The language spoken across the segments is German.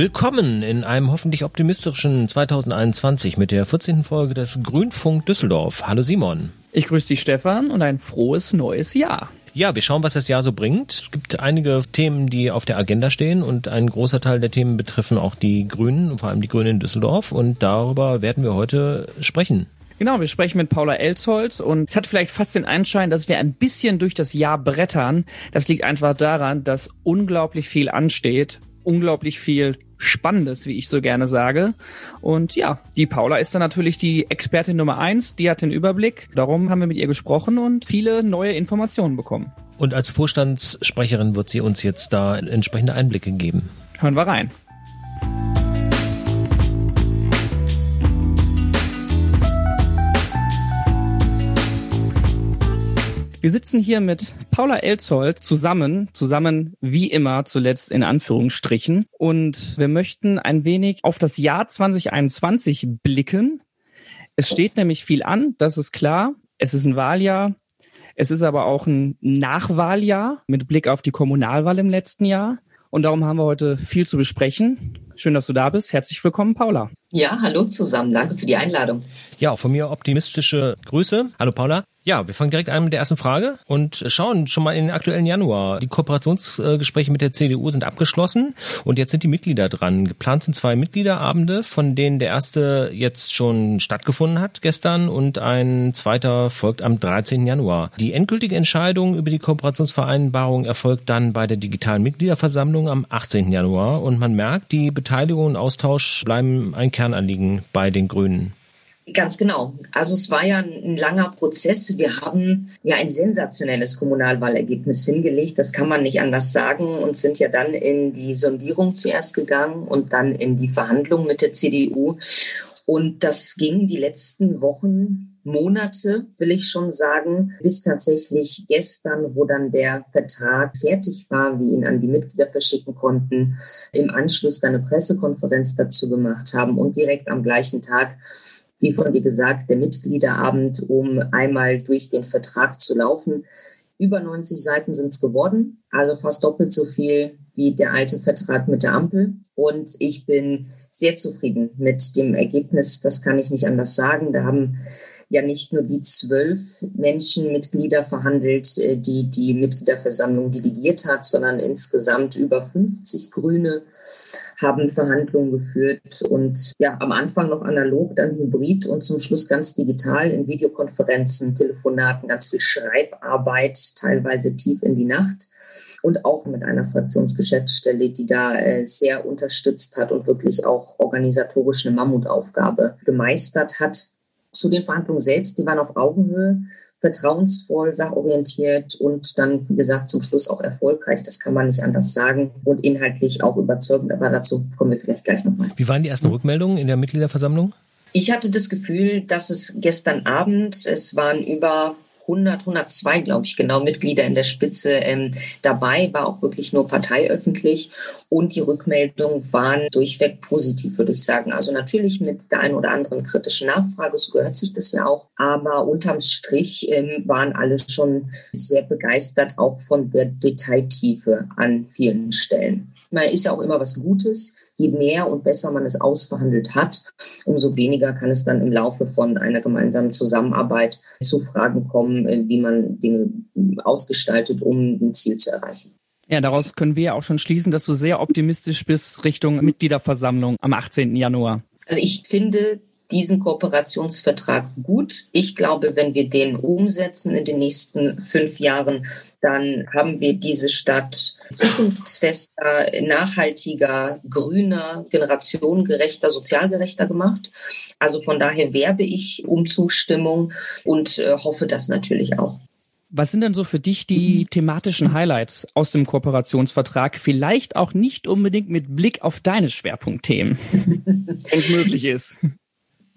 Willkommen in einem hoffentlich optimistischen 2021 mit der 14. Folge des Grünfunk Düsseldorf. Hallo Simon. Ich grüße dich Stefan und ein frohes neues Jahr. Ja, wir schauen, was das Jahr so bringt. Es gibt einige Themen, die auf der Agenda stehen und ein großer Teil der Themen betreffen auch die Grünen, vor allem die Grünen in Düsseldorf und darüber werden wir heute sprechen. Genau, wir sprechen mit Paula Elsholz und es hat vielleicht fast den Anschein, dass wir ein bisschen durch das Jahr brettern. Das liegt einfach daran, dass unglaublich viel ansteht unglaublich viel Spannendes, wie ich so gerne sage. Und ja, die Paula ist dann natürlich die Expertin Nummer eins, die hat den Überblick. Darum haben wir mit ihr gesprochen und viele neue Informationen bekommen. Und als Vorstandssprecherin wird sie uns jetzt da entsprechende Einblicke geben. Hören wir rein. Wir sitzen hier mit Paula Elzold zusammen, zusammen wie immer zuletzt in Anführungsstrichen. Und wir möchten ein wenig auf das Jahr 2021 blicken. Es steht nämlich viel an, das ist klar. Es ist ein Wahljahr. Es ist aber auch ein Nachwahljahr mit Blick auf die Kommunalwahl im letzten Jahr. Und darum haben wir heute viel zu besprechen. Schön, dass du da bist. Herzlich willkommen, Paula. Ja, hallo zusammen. Danke für die Einladung. Ja, auch von mir optimistische Grüße. Hallo, Paula. Ja, wir fangen direkt an mit der ersten Frage und schauen schon mal in den aktuellen Januar. Die Kooperationsgespräche mit der CDU sind abgeschlossen und jetzt sind die Mitglieder dran. Geplant sind zwei Mitgliederabende, von denen der erste jetzt schon stattgefunden hat gestern und ein zweiter folgt am 13. Januar. Die endgültige Entscheidung über die Kooperationsvereinbarung erfolgt dann bei der digitalen Mitgliederversammlung am 18. Januar und man merkt, die Beteiligung und Austausch bleiben ein Kernanliegen bei den Grünen. Ganz genau. Also es war ja ein langer Prozess. Wir haben ja ein sensationelles Kommunalwahlergebnis hingelegt. Das kann man nicht anders sagen und sind ja dann in die Sondierung zuerst gegangen und dann in die Verhandlungen mit der CDU. Und das ging die letzten Wochen, Monate, will ich schon sagen, bis tatsächlich gestern, wo dann der Vertrag fertig war, wir ihn an die Mitglieder verschicken konnten, im Anschluss dann eine Pressekonferenz dazu gemacht haben und direkt am gleichen Tag wie von dir gesagt, der Mitgliederabend, um einmal durch den Vertrag zu laufen. Über 90 Seiten sind es geworden, also fast doppelt so viel wie der alte Vertrag mit der Ampel. Und ich bin sehr zufrieden mit dem Ergebnis. Das kann ich nicht anders sagen. Da haben ja nicht nur die zwölf Menschen, Mitglieder verhandelt, äh, die die Mitgliederversammlung delegiert hat, sondern insgesamt über 50 Grüne, haben Verhandlungen geführt und ja, am Anfang noch analog, dann hybrid und zum Schluss ganz digital in Videokonferenzen, Telefonaten, ganz viel Schreibarbeit, teilweise tief in die Nacht und auch mit einer Fraktionsgeschäftsstelle, die da äh, sehr unterstützt hat und wirklich auch organisatorisch eine Mammutaufgabe gemeistert hat. Zu den Verhandlungen selbst, die waren auf Augenhöhe vertrauensvoll, sachorientiert und dann, wie gesagt, zum Schluss auch erfolgreich. Das kann man nicht anders sagen und inhaltlich auch überzeugend. Aber dazu kommen wir vielleicht gleich nochmal. Wie waren die ersten Rückmeldungen in der Mitgliederversammlung? Ich hatte das Gefühl, dass es gestern Abend, es waren über 100, 102, glaube ich, genau, Mitglieder in der Spitze ähm, dabei, war auch wirklich nur parteiöffentlich. Und die Rückmeldungen waren durchweg positiv, würde ich sagen. Also natürlich mit der einen oder anderen kritischen Nachfrage, so gehört sich das ja auch. Aber unterm Strich ähm, waren alle schon sehr begeistert, auch von der Detailtiefe an vielen Stellen. Man ist ja auch immer was Gutes. Je mehr und besser man es ausverhandelt hat, umso weniger kann es dann im Laufe von einer gemeinsamen Zusammenarbeit zu Fragen kommen, äh, wie man Dinge ausgestaltet, um ein Ziel zu erreichen. Ja, daraus können wir ja auch schon schließen, dass du sehr optimistisch bist Richtung Mitgliederversammlung am 18. Januar. Also ich finde, diesen Kooperationsvertrag gut. Ich glaube, wenn wir den umsetzen in den nächsten fünf Jahren, dann haben wir diese Stadt zukunftsfester, nachhaltiger, grüner, generationengerechter, sozialgerechter gemacht. Also von daher werbe ich um Zustimmung und äh, hoffe das natürlich auch. Was sind denn so für dich die thematischen Highlights aus dem Kooperationsvertrag? Vielleicht auch nicht unbedingt mit Blick auf deine Schwerpunktthemen, wenn es möglich ist.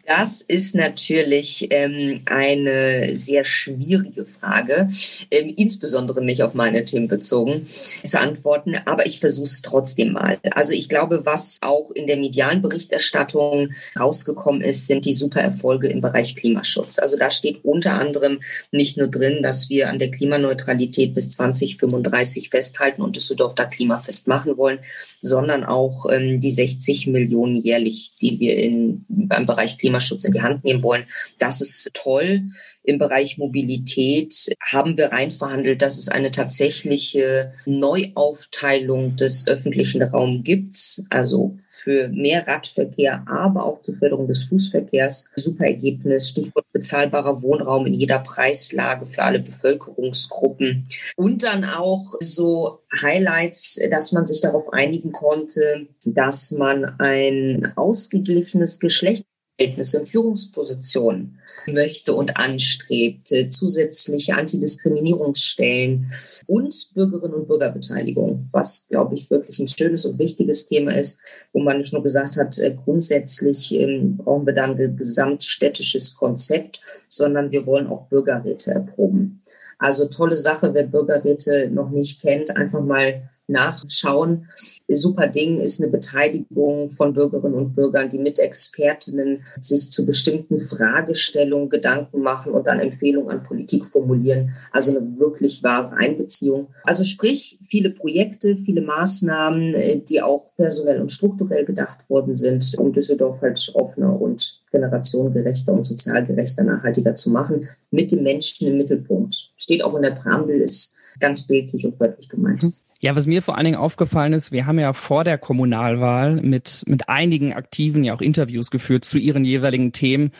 Das ist natürlich ähm, eine sehr schwierige Frage, ähm, insbesondere nicht auf meine Themen bezogen zu antworten. Aber ich versuche es trotzdem mal. Also ich glaube, was auch in der medialen Berichterstattung rausgekommen ist, sind die super Erfolge im Bereich Klimaschutz. Also da steht unter anderem nicht nur drin, dass wir an der Klimaneutralität bis 2035 festhalten und Düsseldorf da klimafest machen wollen, sondern auch ähm, die 60 Millionen jährlich, die wir in, beim Bereich Klimaschutz Klimaschutz in die Hand nehmen wollen. Das ist toll. Im Bereich Mobilität haben wir reinverhandelt, dass es eine tatsächliche Neuaufteilung des öffentlichen Raums gibt. Also für mehr Radverkehr, aber auch zur Förderung des Fußverkehrs. Super Ergebnis. Stichwort bezahlbarer Wohnraum in jeder Preislage für alle Bevölkerungsgruppen. Und dann auch so Highlights, dass man sich darauf einigen konnte, dass man ein ausgeglichenes Geschlecht Verhältnisse und Führungspositionen möchte und anstrebt, zusätzliche Antidiskriminierungsstellen und Bürgerinnen und Bürgerbeteiligung, was, glaube ich, wirklich ein schönes und wichtiges Thema ist, wo man nicht nur gesagt hat, äh, grundsätzlich ähm, brauchen wir dann ein gesamtstädtisches Konzept, sondern wir wollen auch Bürgerräte erproben. Also tolle Sache, wer Bürgerräte noch nicht kennt, einfach mal nachschauen. Super Ding ist eine Beteiligung von Bürgerinnen und Bürgern, die mit Expertinnen sich zu bestimmten Fragestellungen Gedanken machen und dann Empfehlungen an Politik formulieren. Also eine wirklich wahre Einbeziehung. Also sprich, viele Projekte, viele Maßnahmen, äh, die auch personell und strukturell gedacht worden sind, um Düsseldorf halt offener und generationengerechter und sozialgerechter, nachhaltiger zu machen, mit dem Menschen im Mittelpunkt. Steht auch in der Präambel, ist ganz bildlich und wörtlich gemeint. Ja, was mir vor allen Dingen aufgefallen ist, wir haben ja vor der Kommunalwahl mit, mit einigen Aktiven ja auch Interviews geführt zu ihren jeweiligen Themen.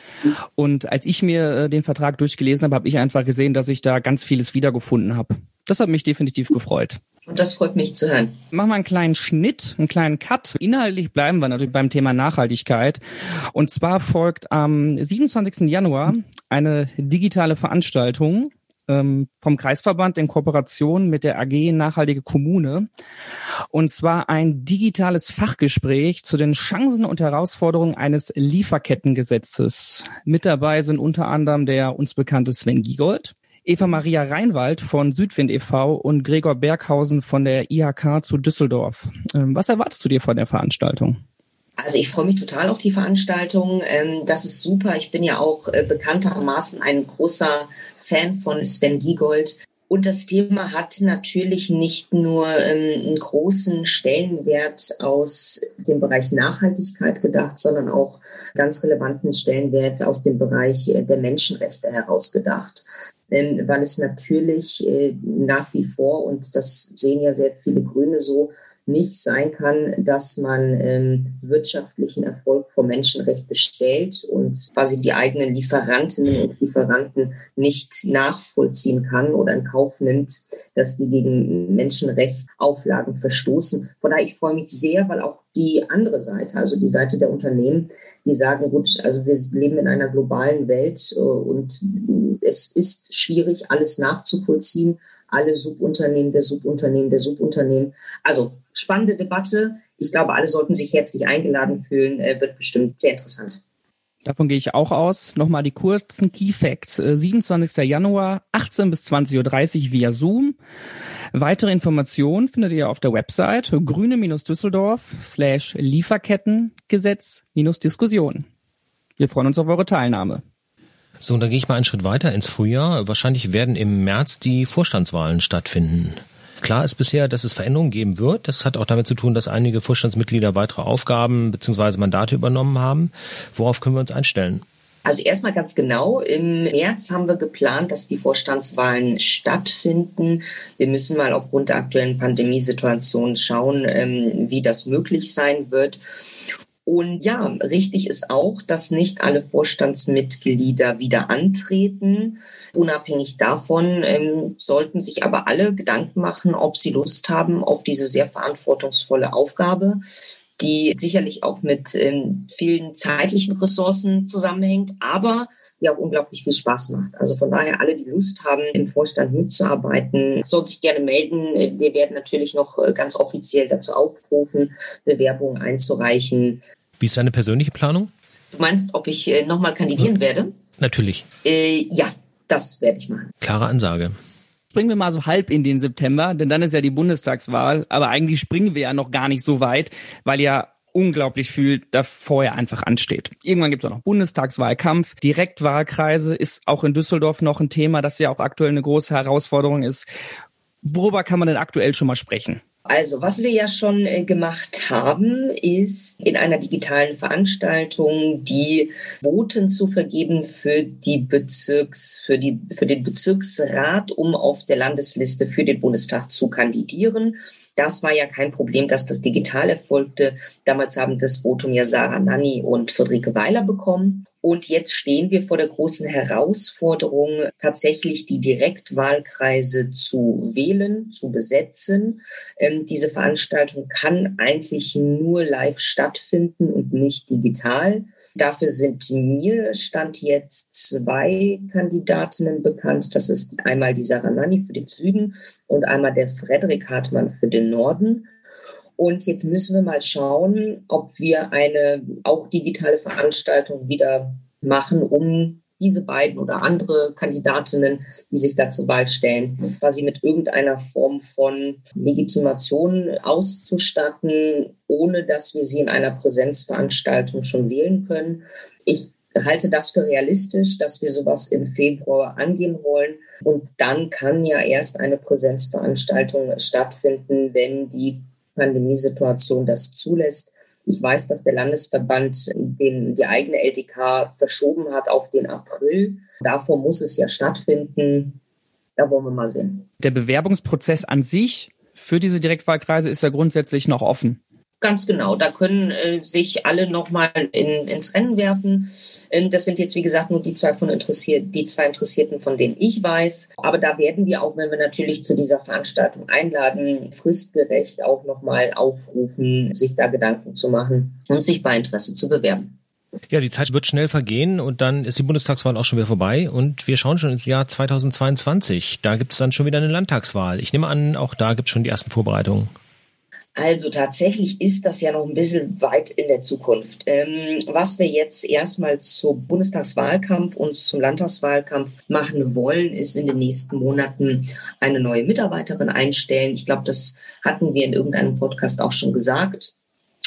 Und als ich mir äh, den Vertrag durchgelesen habe, habe ich einfach gesehen, dass ich da ganz vieles wiedergefunden habe. Das hat mich definitiv gefreut. Und das freut mich zu hören. Machen wir einen kleinen Schnitt, einen kleinen Cut. Inhaltlich bleiben wir natürlich beim Thema Nachhaltigkeit. Und zwar folgt am 27. Januar eine digitale Veranstaltung ähm, vom Kreisverband in Kooperation mit der AG Nachhaltige Kommune. Und zwar ein digitales Fachgespräch zu den Chancen und Herausforderungen eines Lieferkettengesetzes. Mit dabei sind unter anderem der uns bekannte Sven Giegold, Eva Maria Reinwald von Südwind e.V. und Gregor Berghausen von der IHK zu Düsseldorf. Ähm, was erwartest du dir von der Veranstaltung? Also ich freue mich total auf die Veranstaltung. Ähm, das ist super. Ich bin ja auch äh, bekanntermaßen ein großer Fan von Sven Giegold. Und das Thema hat natürlich nicht nur ähm, einen großen Stellenwert aus dem Bereich Nachhaltigkeit gedacht, sondern auch ganz relevanten Stellenwert aus dem Bereich äh, der Menschenrechte herausgedacht. Ähm, weil es natürlich äh, nach wie vor, und das sehen ja sehr viele Grüne so, nicht sein kann, dass man ähm, wirtschaftlichen Erfolg vor Menschenrechte stellt und quasi die eigenen Lieferantinnen und Lieferanten nicht nachvollziehen kann oder in Kauf nimmt, dass die gegen Menschenrechtsauflagen verstoßen. Von daher, ich freue mich sehr, weil auch die andere Seite, also die Seite der Unternehmen, die sagen, gut, also wir leben in einer globalen Welt äh, und es ist schwierig, alles nachzuvollziehen alle Subunternehmen der Subunternehmen der Subunternehmen. Also spannende Debatte. Ich glaube, alle sollten sich herzlich eingeladen fühlen. Äh, wird bestimmt sehr interessant. Davon gehe ich auch aus. Nochmal die kurzen Key Facts. 27. Äh, Januar, 18 bis 20.30 Uhr via Zoom. Weitere Informationen findet ihr auf der Website grüne-düsseldorf slash Lieferkettengesetz-Diskussion. Wir freuen uns auf eure Teilnahme. So, und dann gehe ich mal einen Schritt weiter ins Frühjahr. Wahrscheinlich werden im März die Vorstandswahlen stattfinden. Klar ist bisher, dass es Veränderungen geben wird. Das hat auch damit zu tun, dass einige Vorstandsmitglieder weitere Aufgaben bzw. Mandate übernommen haben. Worauf können wir uns einstellen? Also erstmal ganz genau, im März haben wir geplant, dass die Vorstandswahlen stattfinden. Wir müssen mal aufgrund der aktuellen Pandemiesituation schauen, ähm, wie das möglich sein wird. Und ja, richtig ist auch, dass nicht alle Vorstandsmitglieder wieder antreten. Unabhängig davon ähm, sollten sich aber alle Gedanken machen, ob sie Lust haben auf diese sehr verantwortungsvolle Aufgabe die sicherlich auch mit ähm, vielen zeitlichen Ressourcen zusammenhängt, aber die auch unglaublich viel Spaß macht. Also von daher alle, die Lust haben, im Vorstand mitzuarbeiten, sollen sich gerne melden. Wir werden natürlich noch äh, ganz offiziell dazu aufrufen, Bewerbungen einzureichen. Wie ist deine persönliche Planung? Du meinst, ob ich äh, nochmal kandidieren werde? Natürlich. Äh, ja, das werde ich machen. Klare Ansage springen wir mal so halb in den September, denn dann ist ja die Bundestagswahl, aber eigentlich springen wir ja noch gar nicht so weit, weil ja unglaublich viel da vorher einfach ansteht. Irgendwann gibt es auch noch Bundestagswahlkampf, Direktwahlkreise ist auch in Düsseldorf noch ein Thema, das ja auch aktuell eine große Herausforderung ist. Worüber kann man denn aktuell schon mal sprechen? Also, was wir ja schon äh, gemacht haben, ist in einer digitalen Veranstaltung die Voten zu vergeben für die Bezirks, für die, für den Bezirksrat, um auf der Landesliste für den Bundestag zu kandidieren. Das war ja kein Problem, dass das digital erfolgte. Damals haben das Votum ja Sarah Nanni und Friederike Weiler bekommen. Und jetzt stehen wir vor der großen Herausforderung, tatsächlich die Direktwahlkreise zu wählen, zu besetzen. Ähm, diese Veranstaltung kann eigentlich nur live stattfinden und nicht digital. Dafür sind mir Stand jetzt zwei Kandidatinnen bekannt. Das ist einmal die Sarah Nanni für den Süden und einmal der Frederik Hartmann für den Norden. Und jetzt müssen wir mal schauen, ob wir eine auch digitale Veranstaltung wieder machen, um diese beiden oder andere Kandidatinnen, die sich da zur Wahl stellen, quasi mit irgendeiner Form von Legitimation auszustatten, ohne dass wir sie in einer Präsenzveranstaltung schon wählen können. Ich halte das für realistisch, dass wir sowas im Februar angehen wollen. Und dann kann ja erst eine Präsenzveranstaltung stattfinden, wenn die Pandemiesituation das zulässt. Ich weiß, dass der Landesverband den, die eigene LDK verschoben hat auf den April. Davor muss es ja stattfinden. Da wollen wir mal sehen. Der Bewerbungsprozess an sich für diese Direktwahlkreise ist ja grundsätzlich noch offen. Ganz genau. Da können äh, sich alle nochmal in, ins Rennen werfen. Ähm, das sind jetzt, wie gesagt, nur die zwei von interessiert, die zwei Interessierten, von denen ich weiß. Aber da werden wir auch, wenn wir natürlich zu dieser Veranstaltung einladen, fristgerecht auch nochmal aufrufen, sich da Gedanken zu machen und sich bei Interesse zu bewerben. Ja, die Zeit wird schnell vergehen und dann ist die Bundestagswahl auch schon wieder vorbei und wir schauen schon ins Jahr 2022. Da gibt es dann schon wieder eine Landtagswahl. Ich nehme an, auch da gibt es schon die ersten Vorbereitungen. Also tatsächlich ist das ja noch ein bisschen weit in der Zukunft. Ähm, was wir jetzt erstmal zum Bundestagswahlkampf und zum Landtagswahlkampf machen wollen, ist in den nächsten Monaten eine neue Mitarbeiterin einstellen. Ich glaube, das hatten wir in irgendeinem Podcast auch schon gesagt.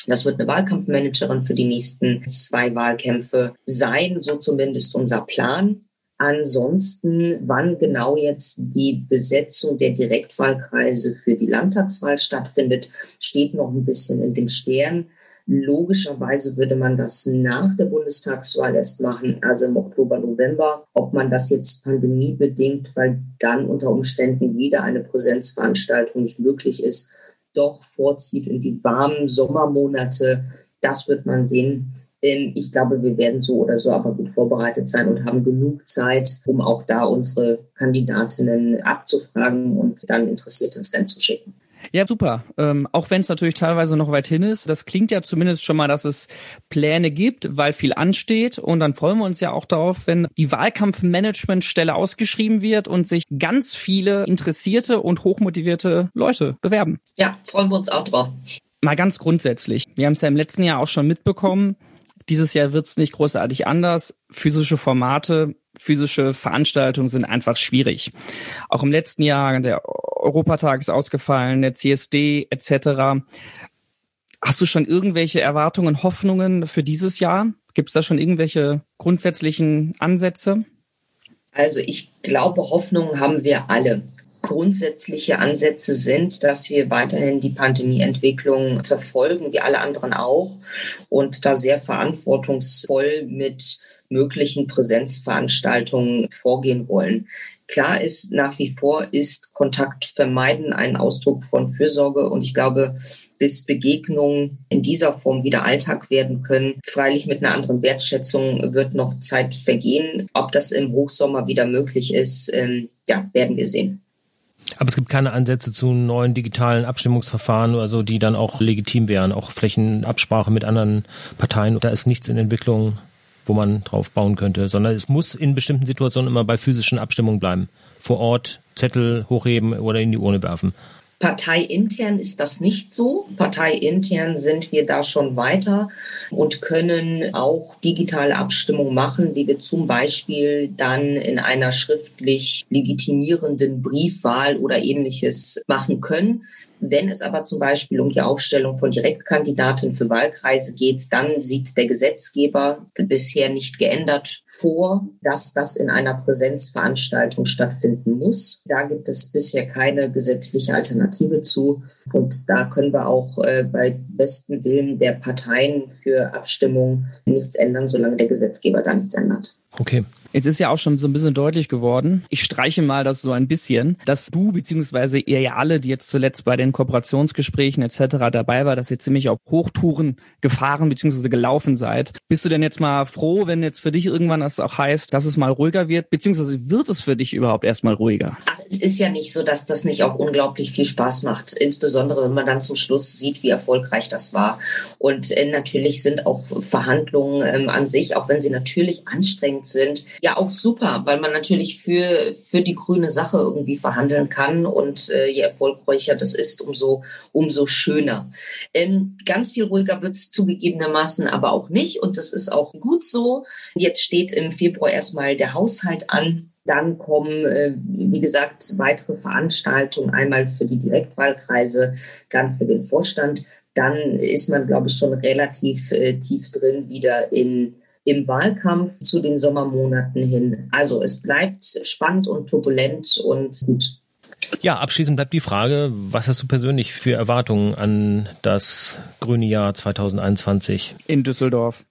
Das wird eine Wahlkampfmanagerin für die nächsten zwei Wahlkämpfe sein, so zumindest unser Plan. Ansonsten, wann genau jetzt die Besetzung der Direktwahlkreise für die Landtagswahl stattfindet, steht noch ein bisschen in den Sternen. Logischerweise würde man das nach der Bundestagswahl erst machen, also im Oktober, November. Ob man das jetzt pandemiebedingt, weil dann unter Umständen wieder eine Präsenzveranstaltung nicht möglich ist, doch vorzieht in die warmen Sommermonate, das wird man sehen. Ich glaube, wir werden so oder so aber gut vorbereitet sein und haben genug Zeit, um auch da unsere Kandidatinnen abzufragen und dann interessiert ins Rennen zu schicken. Ja, super. Ähm, auch wenn es natürlich teilweise noch weit hin ist. Das klingt ja zumindest schon mal, dass es Pläne gibt, weil viel ansteht. Und dann freuen wir uns ja auch darauf, wenn die Wahlkampfmanagementstelle ausgeschrieben wird und sich ganz viele interessierte und hochmotivierte Leute bewerben. Ja, freuen wir uns auch drauf. Mal ganz grundsätzlich. Wir haben es ja im letzten Jahr auch schon mitbekommen. Dieses Jahr wird es nicht großartig anders. Physische Formate, physische Veranstaltungen sind einfach schwierig. Auch im letzten Jahr, der Europatag ist ausgefallen, der CSD etc. Hast du schon irgendwelche Erwartungen, Hoffnungen für dieses Jahr? Gibt es da schon irgendwelche grundsätzlichen Ansätze? Also ich glaube, Hoffnungen haben wir alle grundsätzliche Ansätze sind, dass wir weiterhin die Pandemieentwicklung verfolgen, wie alle anderen auch, und da sehr verantwortungsvoll mit möglichen Präsenzveranstaltungen vorgehen wollen. Klar ist nach wie vor ist Kontakt vermeiden ein Ausdruck von Fürsorge und ich glaube, bis Begegnungen in dieser Form wieder Alltag werden können, freilich mit einer anderen Wertschätzung wird noch Zeit vergehen. Ob das im Hochsommer wieder möglich ist, ähm, ja, werden wir sehen. Aber es gibt keine Ansätze zu neuen digitalen Abstimmungsverfahren oder so, die dann auch legitim wären, auch Flächenabsprache mit anderen Parteien. Da ist nichts in Entwicklung, wo man drauf bauen könnte, sondern es muss in bestimmten Situationen immer bei physischen Abstimmungen bleiben. Vor Ort Zettel hochheben oder in die Urne werfen. Parteiintern ist das nicht so. Parteiintern sind wir da schon weiter und können auch digitale Abstimmung machen, die wir zum Beispiel dann in einer schriftlich legitimierenden Briefwahl oder ähnliches machen können. Wenn es aber zum Beispiel um die Aufstellung von Direktkandidaten für Wahlkreise geht, dann sieht der Gesetzgeber bisher nicht geändert vor, dass das in einer Präsenzveranstaltung stattfinden muss. Da gibt es bisher keine gesetzliche Alternative zu. Und da können wir auch äh, bei bestem Willen der Parteien für Abstimmung nichts ändern, solange der Gesetzgeber da nichts ändert. Okay. Jetzt ist ja auch schon so ein bisschen deutlich geworden. Ich streiche mal das so ein bisschen, dass du beziehungsweise ihr ja alle, die jetzt zuletzt bei den Kooperationsgesprächen etc. dabei war, dass ihr ziemlich auf Hochtouren gefahren beziehungsweise gelaufen seid. Bist du denn jetzt mal froh, wenn jetzt für dich irgendwann das auch heißt, dass es mal ruhiger wird, beziehungsweise wird es für dich überhaupt erstmal ruhiger? Ach, es ist ja nicht so, dass das nicht auch unglaublich viel Spaß macht, insbesondere wenn man dann zum Schluss sieht, wie erfolgreich das war. Und äh, natürlich sind auch Verhandlungen ähm, an sich, auch wenn sie natürlich anstrengend sind, ja auch super, weil man natürlich für, für die grüne Sache irgendwie verhandeln kann und äh, je erfolgreicher das ist, umso, umso schöner. Ähm, ganz viel ruhiger wird es zugegebenermaßen aber auch nicht und das ist auch gut so. Jetzt steht im Februar erstmal der Haushalt an. Dann kommen, äh, wie gesagt, weitere Veranstaltungen, einmal für die Direktwahlkreise, dann für den Vorstand. Dann ist man, glaube ich, schon relativ äh, tief drin wieder in im Wahlkampf zu den Sommermonaten hin. Also es bleibt spannend und turbulent und gut. Ja, abschließend bleibt die Frage, was hast du persönlich für Erwartungen an das grüne Jahr 2021? In Düsseldorf.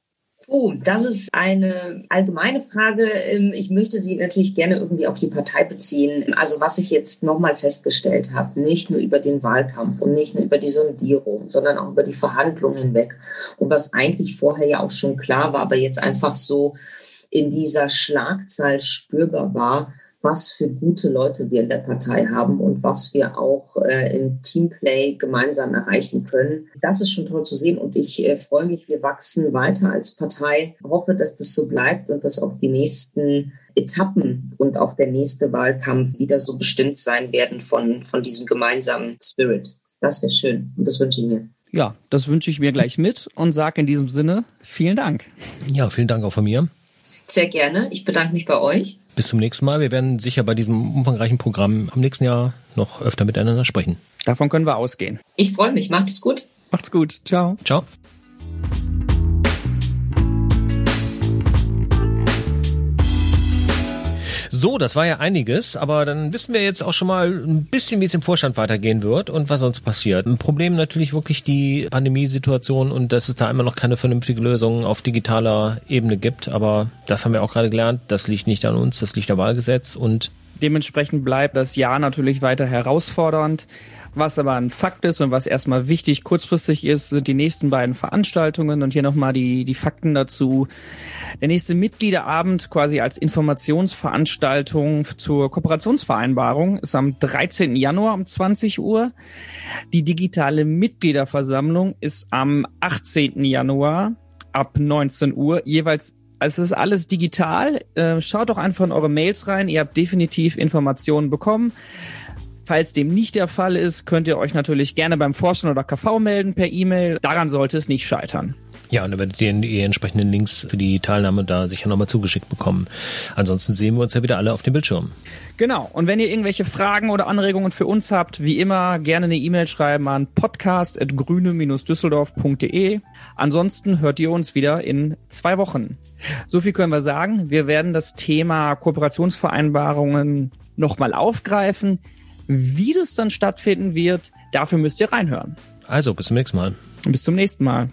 Oh, das ist eine allgemeine Frage. Ähm, ich möchte sie natürlich gerne irgendwie auf die Partei beziehen. Also was ich jetzt nochmal festgestellt habe, nicht nur über den Wahlkampf und nicht nur über die Sondierung, sondern auch über die Verhandlungen hinweg. Und was eigentlich vorher ja auch schon klar war, aber jetzt einfach so in dieser Schlagzahl spürbar war, was für gute Leute wir in der Partei haben und was wir auch äh, im Teamplay gemeinsam erreichen können. Das ist schon toll zu sehen und ich äh, freue mich, wir wachsen weiter als Partei. Ich hoffe, dass das so bleibt und dass auch die nächsten Etappen und auch der nächste Wahlkampf wieder so bestimmt sein werden von, von diesem gemeinsamen Spirit. Das wäre schön und das wünsche ich mir. Ja, das wünsche ich mir gleich mit und sage in diesem Sinne vielen Dank. Ja, vielen Dank auch von mir. Sehr gerne. Ich bedanke mich bei euch. Bis zum nächsten Mal. Wir werden sicher bei diesem umfangreichen Programm am nächsten Jahr noch öfter miteinander sprechen. Davon können wir ausgehen. Ich freue mich. Macht es gut. Macht's gut. Ciao. Ciao. So, das war ja einiges, aber dann wissen wir jetzt auch schon mal ein bisschen, wie es im Vorstand weitergehen wird und was sonst passiert. Ein Problem natürlich wirklich die Pandemiesituation und dass es da immer noch keine vernünftige Lösung auf digitaler Ebene gibt. Aber das haben wir auch gerade gelernt. Das liegt nicht an uns, das liegt am Wahlgesetz und Dementsprechend bleibt das Jahr natürlich weiter herausfordernd. Was aber ein Fakt ist und was erstmal wichtig kurzfristig ist, sind die nächsten beiden Veranstaltungen und hier nochmal die, die Fakten dazu. Der nächste Mitgliederabend quasi als Informationsveranstaltung zur Kooperationsvereinbarung ist am 13. Januar um 20 Uhr. Die digitale Mitgliederversammlung ist am 18. Januar ab 19 Uhr, jeweils es ist alles digital. Äh, schaut doch einfach in eure Mails rein. Ihr habt definitiv Informationen bekommen. Falls dem nicht der Fall ist, könnt ihr euch natürlich gerne beim Forschen oder KV melden per E-Mail. Daran sollte es nicht scheitern. Ja, und dann werdet ihr die entsprechenden Links für die Teilnahme da sicher nochmal zugeschickt bekommen. Ansonsten sehen wir uns ja wieder alle auf dem Bildschirm. Genau. Und wenn ihr irgendwelche Fragen oder Anregungen für uns habt, wie immer gerne eine E-Mail schreiben an podcast.grüne-düsseldorf.de. Ansonsten hört ihr uns wieder in zwei Wochen. So viel können wir sagen. Wir werden das Thema Kooperationsvereinbarungen nochmal aufgreifen. Wie das dann stattfinden wird, dafür müsst ihr reinhören. Also, bis zum nächsten Mal. Bis zum nächsten Mal.